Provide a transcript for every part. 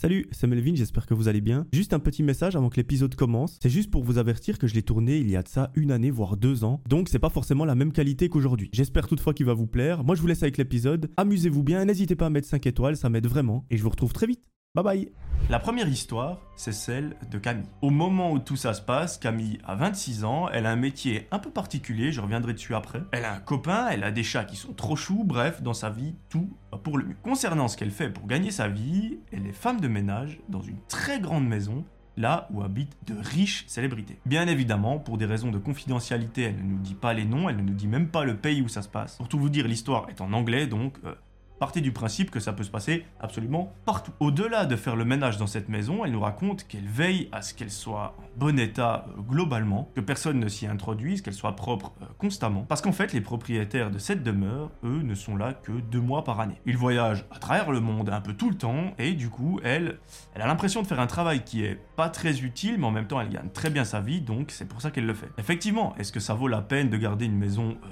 Salut, c'est Melvin, j'espère que vous allez bien. Juste un petit message avant que l'épisode commence. C'est juste pour vous avertir que je l'ai tourné il y a de ça une année, voire deux ans. Donc c'est pas forcément la même qualité qu'aujourd'hui. J'espère toutefois qu'il va vous plaire. Moi je vous laisse avec l'épisode. Amusez-vous bien, n'hésitez pas à mettre 5 étoiles, ça m'aide vraiment. Et je vous retrouve très vite. Bye bye La première histoire, c'est celle de Camille. Au moment où tout ça se passe, Camille a 26 ans, elle a un métier un peu particulier, je reviendrai dessus après. Elle a un copain, elle a des chats qui sont trop choux, bref, dans sa vie, tout va pour le mieux. Concernant ce qu'elle fait pour gagner sa vie, elle est femme de ménage dans une très grande maison là où habitent de riches célébrités. Bien évidemment, pour des raisons de confidentialité, elle ne nous dit pas les noms, elle ne nous dit même pas le pays où ça se passe. Pour tout vous dire, l'histoire est en anglais, donc euh, partez du principe que ça peut se passer absolument partout. Au-delà de faire le ménage dans cette maison, elle nous raconte qu'elle veille à ce qu'elle soit en bon état euh, globalement, que personne ne s'y introduise, qu'elle soit propre euh, constamment. Parce qu'en fait, les propriétaires de cette demeure, eux, ne sont là que deux mois par année. Ils voyagent à travers le monde un peu tout le temps, et du coup, elle, elle a l'impression de faire un travail qui est pas très utile, mais en même temps, elle gagne très bien sa vie, donc c'est pour ça qu'elle le fait. Effectivement, est-ce que ça vaut la peine de garder une maison euh,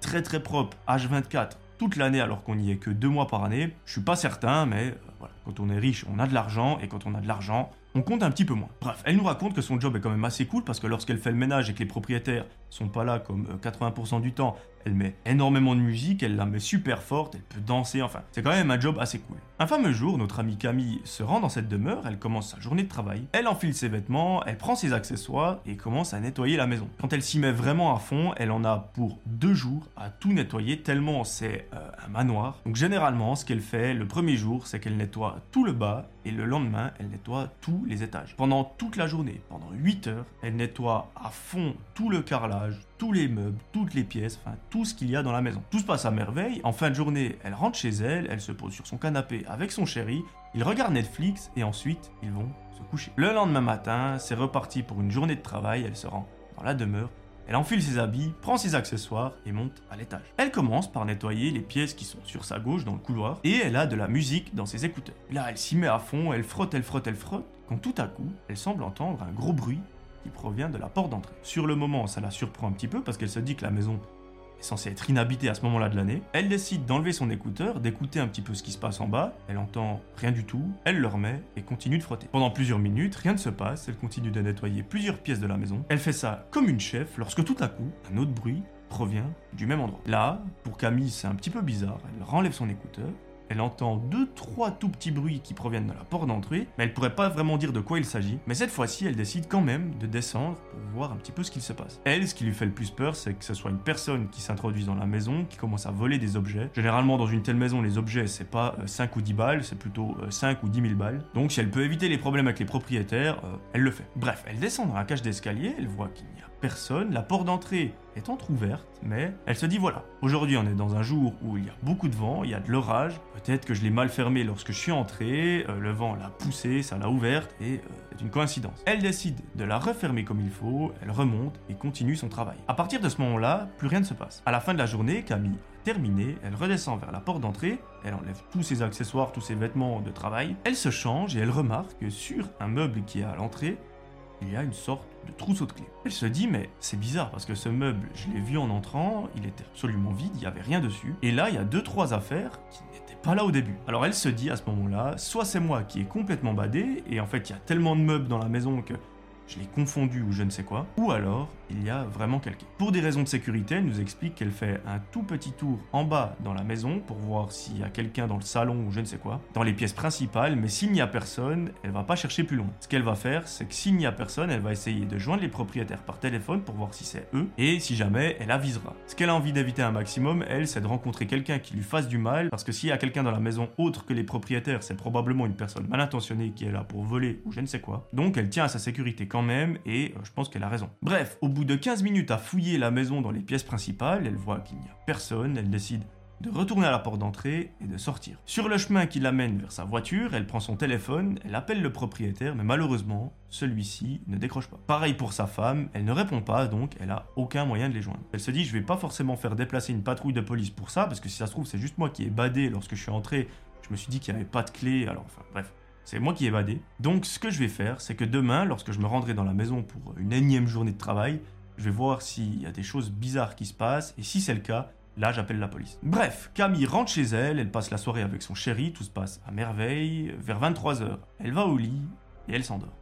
très très propre, H24, l'année alors qu'on n'y est que deux mois par année Je suis pas certain, mais euh, voilà, quand on est riche, on a de l'argent, et quand on a de l'argent, on compte un petit peu moins. Bref, elle nous raconte que son job est quand même assez cool parce que lorsqu'elle fait le ménage et que les propriétaires sont pas là comme euh, 80% du temps, elle met énormément de musique, elle la met super forte, elle peut danser, enfin, c'est quand même un job assez cool. Un fameux jour, notre amie Camille se rend dans cette demeure, elle commence sa journée de travail, elle enfile ses vêtements, elle prend ses accessoires et commence à nettoyer la maison. Quand elle s'y met vraiment à fond, elle en a pour deux jours à tout nettoyer tellement c'est euh, un manoir. Donc généralement, ce qu'elle fait le premier jour, c'est qu'elle nettoie tout le bas et le lendemain, elle nettoie tous les étages. Pendant toute la journée, pendant 8 heures, elle nettoie à fond tout le carrelage, tous les meubles, toutes les pièces, enfin tout ce qu'il y a dans la maison. Tout se passe à merveille. En fin de journée, elle rentre chez elle, elle se pose sur son canapé avec son chéri, ils regardent Netflix et ensuite ils vont se coucher. Le lendemain matin, c'est reparti pour une journée de travail, elle se rend dans la demeure, elle enfile ses habits, prend ses accessoires et monte à l'étage. Elle commence par nettoyer les pièces qui sont sur sa gauche dans le couloir et elle a de la musique dans ses écouteurs. Là, elle s'y met à fond, elle frotte, elle frotte, elle frotte, quand tout à coup, elle semble entendre un gros bruit qui provient de la porte d'entrée. Sur le moment, ça la surprend un petit peu parce qu'elle se dit que la maison est censée être inhabitée à ce moment-là de l'année. Elle décide d'enlever son écouteur, d'écouter un petit peu ce qui se passe en bas. Elle entend rien du tout, elle le remet et continue de frotter. Pendant plusieurs minutes, rien ne se passe, elle continue de nettoyer plusieurs pièces de la maison. Elle fait ça comme une chef lorsque tout à coup, un autre bruit provient du même endroit. Là, pour Camille, c'est un petit peu bizarre. Elle renlève son écouteur, elle entend deux, trois tout petits bruits qui proviennent de la porte d'entrée, mais elle pourrait pas vraiment dire de quoi il s'agit. Mais cette fois-ci, elle décide quand même de descendre pour voir un petit peu ce qu'il se passe. Elle, ce qui lui fait le plus peur, c'est que ce soit une personne qui s'introduise dans la maison, qui commence à voler des objets. Généralement, dans une telle maison, les objets, c'est pas euh, 5 ou 10 balles, c'est plutôt euh, 5 ou 10 000 balles. Donc, si elle peut éviter les problèmes avec les propriétaires, euh, elle le fait. Bref, elle descend dans la cage d'escalier, elle voit qu'il n'y a personne, la porte d'entrée est entr'ouverte, mais elle se dit voilà, aujourd'hui on est dans un jour où il y a beaucoup de vent, il y a de l'orage, peut-être que je l'ai mal fermé lorsque je suis entré, euh, le vent l'a poussé, ça l'a ouverte, et euh, c'est une coïncidence. Elle décide de la refermer comme il faut, elle remonte et continue son travail. À partir de ce moment-là, plus rien ne se passe. À la fin de la journée, Camille a terminé, elle redescend vers la porte d'entrée, elle enlève tous ses accessoires, tous ses vêtements de travail, elle se change et elle remarque que sur un meuble qui est à l'entrée, il y a une sorte de trousseau de clés. Elle se dit mais c'est bizarre parce que ce meuble, je l'ai vu en entrant, il était absolument vide, il n'y avait rien dessus. Et là, il y a deux trois affaires qui n'étaient pas là au début. Alors elle se dit à ce moment-là, soit c'est moi qui ai complètement badé et en fait il y a tellement de meubles dans la maison que je l'ai confondu ou je ne sais quoi, ou alors il y a vraiment quelqu'un. Pour des raisons de sécurité, elle nous explique qu'elle fait un tout petit tour en bas dans la maison pour voir s'il y a quelqu'un dans le salon ou je ne sais quoi, dans les pièces principales, mais s'il n'y a personne, elle va pas chercher plus loin. Ce qu'elle va faire, c'est que s'il n'y a personne, elle va essayer de joindre les propriétaires par téléphone pour voir si c'est eux, et si jamais, elle avisera. Ce qu'elle a envie d'éviter un maximum, elle, c'est de rencontrer quelqu'un qui lui fasse du mal, parce que s'il y a quelqu'un dans la maison autre que les propriétaires, c'est probablement une personne mal intentionnée qui est là pour voler ou je ne sais quoi. Donc elle tient à sa sécurité quand même, et euh, je pense qu'elle a raison. Bref, au bout de 15 minutes à fouiller la maison dans les pièces principales, elle voit qu'il n'y a personne, elle décide de retourner à la porte d'entrée et de sortir. Sur le chemin qui l'amène vers sa voiture, elle prend son téléphone, elle appelle le propriétaire, mais malheureusement, celui-ci ne décroche pas. Pareil pour sa femme, elle ne répond pas, donc elle a aucun moyen de les joindre. Elle se dit, je vais pas forcément faire déplacer une patrouille de police pour ça, parce que si ça se trouve, c'est juste moi qui ai badé lorsque je suis entré. Je me suis dit qu'il n'y avait pas de clé, alors enfin bref. C'est moi qui ai évadé. Donc ce que je vais faire, c'est que demain, lorsque je me rendrai dans la maison pour une énième journée de travail, je vais voir s'il y a des choses bizarres qui se passent, et si c'est le cas, Là, j'appelle la police. Bref, Camille rentre chez elle, elle passe la soirée avec son chéri, tout se passe à merveille. Vers 23h, elle va au lit et elle s'endort.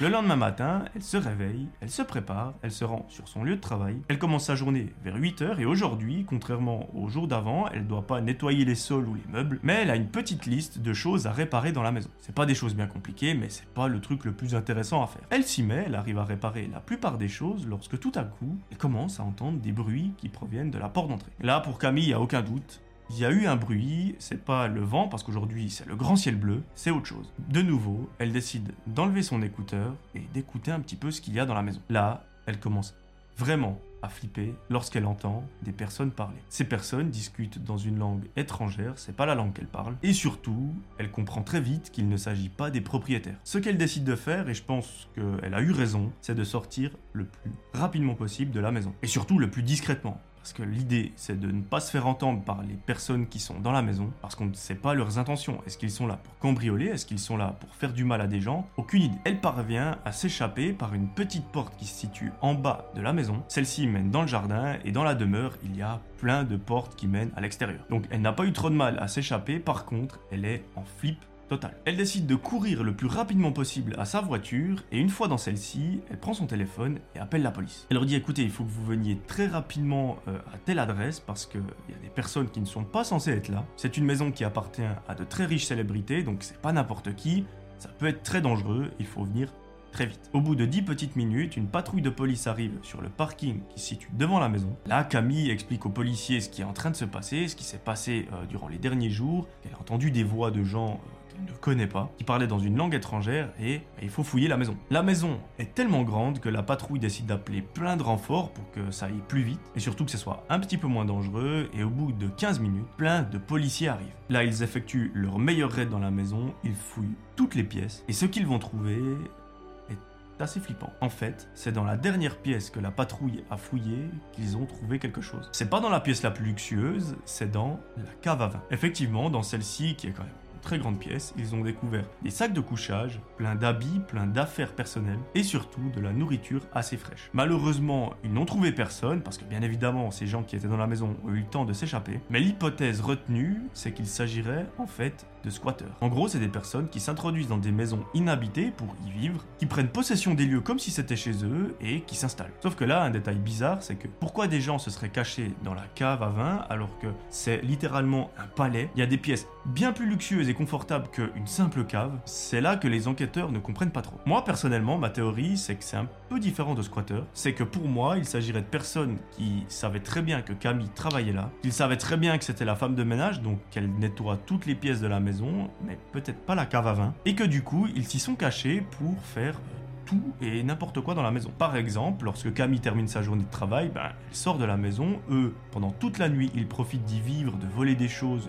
Le lendemain matin, elle se réveille, elle se prépare, elle se rend sur son lieu de travail, elle commence sa journée vers 8h et aujourd'hui, contrairement au jour d'avant, elle ne doit pas nettoyer les sols ou les meubles, mais elle a une petite liste de choses à réparer dans la maison. C'est pas des choses bien compliquées, mais c'est pas le truc le plus intéressant à faire. Elle s'y met, elle arrive à réparer la plupart des choses lorsque tout à coup, elle commence à entendre des bruits qui proviennent de la porte d'entrée. Là, pour Camille, il n'y a aucun doute, il y a eu un bruit, c'est pas le vent parce qu'aujourd'hui c'est le grand ciel bleu, c'est autre chose. De nouveau, elle décide d'enlever son écouteur et d'écouter un petit peu ce qu'il y a dans la maison. Là, elle commence vraiment à flipper lorsqu'elle entend des personnes parler. Ces personnes discutent dans une langue étrangère, c'est pas la langue qu'elles parlent, et surtout, elle comprend très vite qu'il ne s'agit pas des propriétaires. Ce qu'elle décide de faire, et je pense qu'elle a eu raison, c'est de sortir le plus rapidement possible de la maison. Et surtout le plus discrètement. Parce que l'idée, c'est de ne pas se faire entendre par les personnes qui sont dans la maison, parce qu'on ne sait pas leurs intentions. Est-ce qu'ils sont là pour cambrioler? Est-ce qu'ils sont là pour faire du mal à des gens? Aucune idée. Elle parvient à s'échapper par une petite porte qui se situe en bas de la maison. Celle-ci mène dans le jardin, et dans la demeure, il y a plein de portes qui mènent à l'extérieur. Donc elle n'a pas eu trop de mal à s'échapper, par contre, elle est en flip Total. Elle décide de courir le plus rapidement possible à sa voiture et une fois dans celle-ci, elle prend son téléphone et appelle la police. Elle leur dit écoutez, il faut que vous veniez très rapidement euh, à telle adresse parce qu'il y a des personnes qui ne sont pas censées être là. C'est une maison qui appartient à de très riches célébrités, donc c'est pas n'importe qui. Ça peut être très dangereux, il faut venir très vite. Au bout de 10 petites minutes, une patrouille de police arrive sur le parking qui se situe devant la maison. Là, Camille explique aux policiers ce qui est en train de se passer, ce qui s'est passé euh, durant les derniers jours. Elle a entendu des voix de gens euh, ne connaît pas, qui parlait dans une langue étrangère et il faut fouiller la maison. La maison est tellement grande que la patrouille décide d'appeler plein de renforts pour que ça aille plus vite et surtout que ce soit un petit peu moins dangereux et au bout de 15 minutes, plein de policiers arrivent. Là, ils effectuent leur meilleur raid dans la maison, ils fouillent toutes les pièces et ce qu'ils vont trouver est assez flippant. En fait, c'est dans la dernière pièce que la patrouille a fouillé qu'ils ont trouvé quelque chose. C'est pas dans la pièce la plus luxueuse, c'est dans la cave à vin. Effectivement, dans celle-ci qui est quand même très grande pièce, ils ont découvert des sacs de couchage, plein d'habits, plein d'affaires personnelles et surtout de la nourriture assez fraîche. Malheureusement, ils n'ont trouvé personne parce que bien évidemment, ces gens qui étaient dans la maison ont eu le temps de s'échapper. Mais l'hypothèse retenue, c'est qu'il s'agirait en fait de. En gros, c'est des personnes qui s'introduisent dans des maisons inhabitées pour y vivre, qui prennent possession des lieux comme si c'était chez eux et qui s'installent. Sauf que là, un détail bizarre, c'est que pourquoi des gens se seraient cachés dans la cave à vin alors que c'est littéralement un palais? Il y a des pièces bien plus luxueuses et confortables qu'une simple cave. C'est là que les enquêteurs ne comprennent pas trop. Moi, personnellement, ma théorie, c'est que c'est un peu différent de squatteurs. C'est que pour moi, il s'agirait de personnes qui savaient très bien que Camille travaillait là, qu'ils savaient très bien que c'était la femme de ménage, donc qu'elle nettoie toutes les pièces de la maison mais peut-être pas la cave à vin, et que du coup, ils s'y sont cachés pour faire tout et n'importe quoi dans la maison. Par exemple, lorsque Camille termine sa journée de travail, ben, elle sort de la maison, eux, pendant toute la nuit, ils profitent d'y vivre, de voler des choses,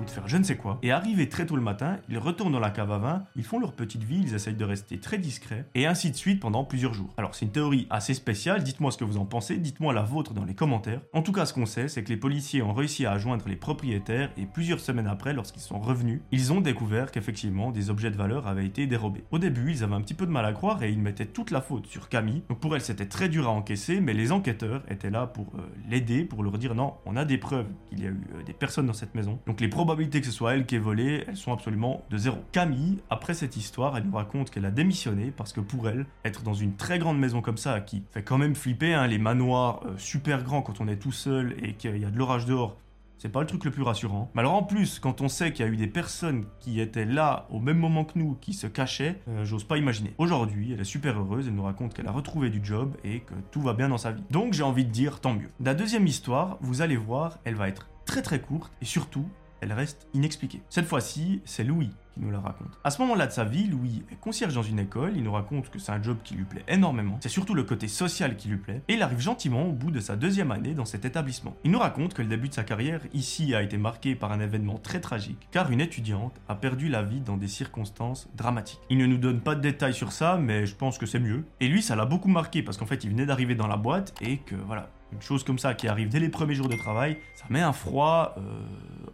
ou de faire je ne sais quoi. Et arrivé très tôt le matin, ils retournent dans la cave à vin, ils font leur petite vie, ils essayent de rester très discrets, et ainsi de suite pendant plusieurs jours. Alors c'est une théorie assez spéciale, dites-moi ce que vous en pensez, dites-moi la vôtre dans les commentaires. En tout cas, ce qu'on sait, c'est que les policiers ont réussi à joindre les propriétaires, et plusieurs semaines après, lorsqu'ils sont revenus, ils ont découvert qu'effectivement des objets de valeur avaient été dérobés. Au début, ils avaient un petit peu de mal à croire et ils mettaient toute la faute sur Camille. Donc pour elle, c'était très dur à encaisser, mais les enquêteurs étaient là pour euh, l'aider, pour leur dire non, on a des preuves qu'il y a eu euh, des personnes dans cette maison. Donc les que ce soit elle qui est volée, elles sont absolument de zéro. Camille, après cette histoire, elle nous raconte qu'elle a démissionné parce que pour elle, être dans une très grande maison comme ça, qui fait quand même flipper, hein, les manoirs euh, super grands quand on est tout seul et qu'il y a de l'orage dehors, c'est pas le truc le plus rassurant. Mais alors en plus, quand on sait qu'il y a eu des personnes qui étaient là au même moment que nous, qui se cachaient, euh, j'ose pas imaginer. Aujourd'hui, elle est super heureuse, elle nous raconte qu'elle a retrouvé du job et que tout va bien dans sa vie. Donc j'ai envie de dire tant mieux. La deuxième histoire, vous allez voir, elle va être très très courte et surtout, elle reste inexpliquée. Cette fois-ci, c'est Louis qui nous la raconte. À ce moment-là de sa vie, Louis est concierge dans une école, il nous raconte que c'est un job qui lui plaît énormément, c'est surtout le côté social qui lui plaît, et il arrive gentiment au bout de sa deuxième année dans cet établissement. Il nous raconte que le début de sa carrière ici a été marqué par un événement très tragique, car une étudiante a perdu la vie dans des circonstances dramatiques. Il ne nous donne pas de détails sur ça, mais je pense que c'est mieux. Et lui, ça l'a beaucoup marqué, parce qu'en fait, il venait d'arriver dans la boîte, et que voilà, une chose comme ça qui arrive dès les premiers jours de travail, ça met un froid euh,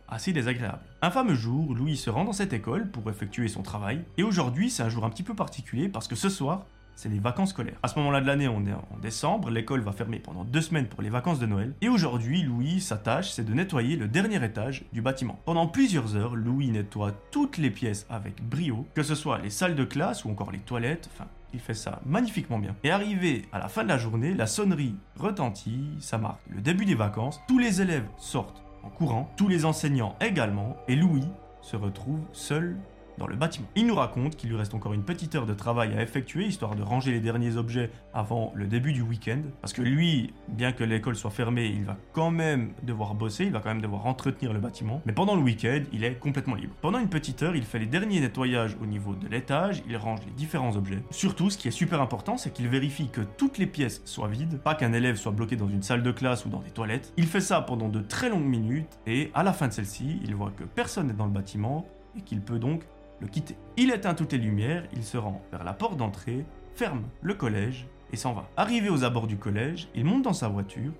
assez désagréable. Un fameux jour, Louis se rend dans cette école pour effectuer son travail, et aujourd'hui c'est un jour un petit peu particulier parce que ce soir, c'est les vacances scolaires. À ce moment-là de l'année, on est en décembre, l'école va fermer pendant deux semaines pour les vacances de Noël. Et aujourd'hui, Louis, sa tâche, c'est de nettoyer le dernier étage du bâtiment. Pendant plusieurs heures, Louis nettoie toutes les pièces avec brio, que ce soit les salles de classe ou encore les toilettes, enfin, il fait ça magnifiquement bien. Et arrivé à la fin de la journée, la sonnerie retentit, ça marque le début des vacances, tous les élèves sortent en courant, tous les enseignants également, et Louis se retrouve seul dans le bâtiment. Il nous raconte qu'il lui reste encore une petite heure de travail à effectuer, histoire de ranger les derniers objets avant le début du week-end. Parce que lui, bien que l'école soit fermée, il va quand même devoir bosser, il va quand même devoir entretenir le bâtiment. Mais pendant le week-end, il est complètement libre. Pendant une petite heure, il fait les derniers nettoyages au niveau de l'étage, il range les différents objets. Surtout, ce qui est super important, c'est qu'il vérifie que toutes les pièces soient vides, pas qu'un élève soit bloqué dans une salle de classe ou dans des toilettes. Il fait ça pendant de très longues minutes, et à la fin de celle-ci, il voit que personne n'est dans le bâtiment, et qu'il peut donc le quitter. Il éteint toutes les lumières, il se rend vers la porte d'entrée, ferme le collège et s'en va. Arrivé aux abords du collège, il monte dans sa voiture,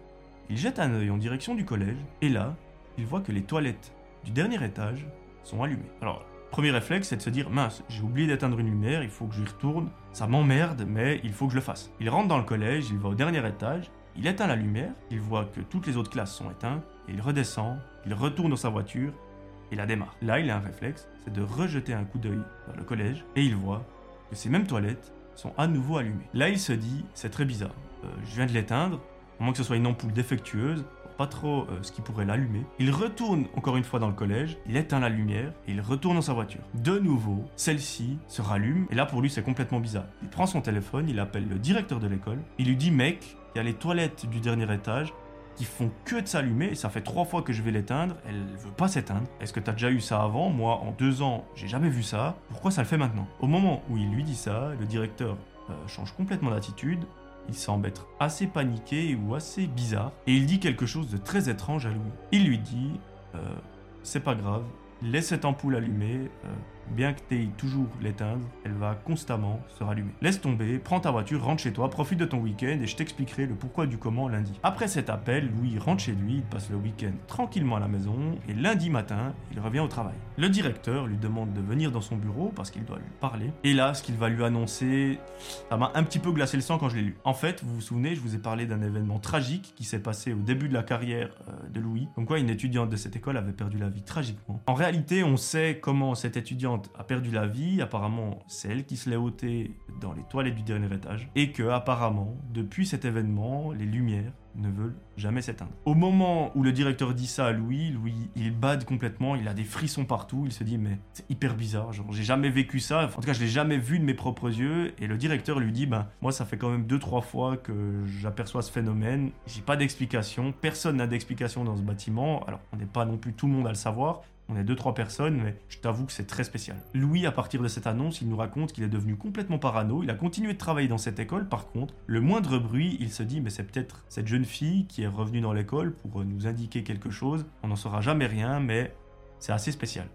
il jette un œil en direction du collège et là, il voit que les toilettes du dernier étage sont allumées. Alors, premier réflexe, c'est de se dire mince, j'ai oublié d'éteindre une lumière, il faut que j'y retourne, ça m'emmerde, mais il faut que je le fasse. Il rentre dans le collège, il va au dernier étage, il éteint la lumière, il voit que toutes les autres classes sont éteintes, et il redescend, il retourne dans sa voiture il la démarre. Là, il a un réflexe, c'est de rejeter un coup d'œil vers le collège et il voit que ces mêmes toilettes sont à nouveau allumées. Là, il se dit, c'est très bizarre. Euh, je viens de l'éteindre, à moins que ce soit une ampoule défectueuse, pas trop euh, ce qui pourrait l'allumer. Il retourne encore une fois dans le collège, il éteint la lumière et il retourne dans sa voiture. De nouveau, celle-ci se rallume et là pour lui c'est complètement bizarre. Il prend son téléphone, il appelle le directeur de l'école, il lui dit mec, il y a les toilettes du dernier étage, qui font que de s'allumer et ça fait trois fois que je vais l'éteindre, elle veut pas s'éteindre. Est-ce que t'as déjà eu ça avant? Moi, en deux ans, j'ai jamais vu ça. Pourquoi ça le fait maintenant? Au moment où il lui dit ça, le directeur euh, change complètement d'attitude. Il semble être assez paniqué ou assez bizarre et il dit quelque chose de très étrange à Louis. Il lui dit euh, C'est pas grave, laisse cette ampoule allumée. Euh, Bien que tu toujours l'éteindre, elle va constamment se rallumer. Laisse tomber, prends ta voiture, rentre chez toi, profite de ton week-end et je t'expliquerai le pourquoi du comment lundi. Après cet appel, Louis rentre chez lui, il passe le week-end tranquillement à la maison et lundi matin, il revient au travail. Le directeur lui demande de venir dans son bureau parce qu'il doit lui parler. Et là, ce qu'il va lui annoncer, ça m'a un petit peu glacé le sang quand je l'ai lu. En fait, vous vous souvenez, je vous ai parlé d'un événement tragique qui s'est passé au début de la carrière euh, de Louis. Comme quoi, une étudiante de cette école avait perdu la vie tragiquement. En réalité, on sait comment cette étudiante a perdu la vie, apparemment c'est elle qui se l'est ôtée dans les toilettes du dernier étage, et que apparemment, depuis cet événement, les lumières ne veulent jamais s'éteindre. Au moment où le directeur dit ça à Louis, Louis, il bade complètement, il a des frissons partout, il se dit mais c'est hyper bizarre, genre j'ai jamais vécu ça, en tout cas je l'ai jamais vu de mes propres yeux, et le directeur lui dit ben moi ça fait quand même deux trois fois que j'aperçois ce phénomène, j'ai pas d'explication, personne n'a d'explication dans ce bâtiment, alors on n'est pas non plus tout le monde à le savoir, on est deux, trois personnes, mais je t'avoue que c'est très spécial. Louis, à partir de cette annonce, il nous raconte qu'il est devenu complètement parano. Il a continué de travailler dans cette école. Par contre, le moindre bruit, il se dit, mais c'est peut-être cette jeune fille qui est revenue dans l'école pour nous indiquer quelque chose. On n'en saura jamais rien, mais c'est assez spécial.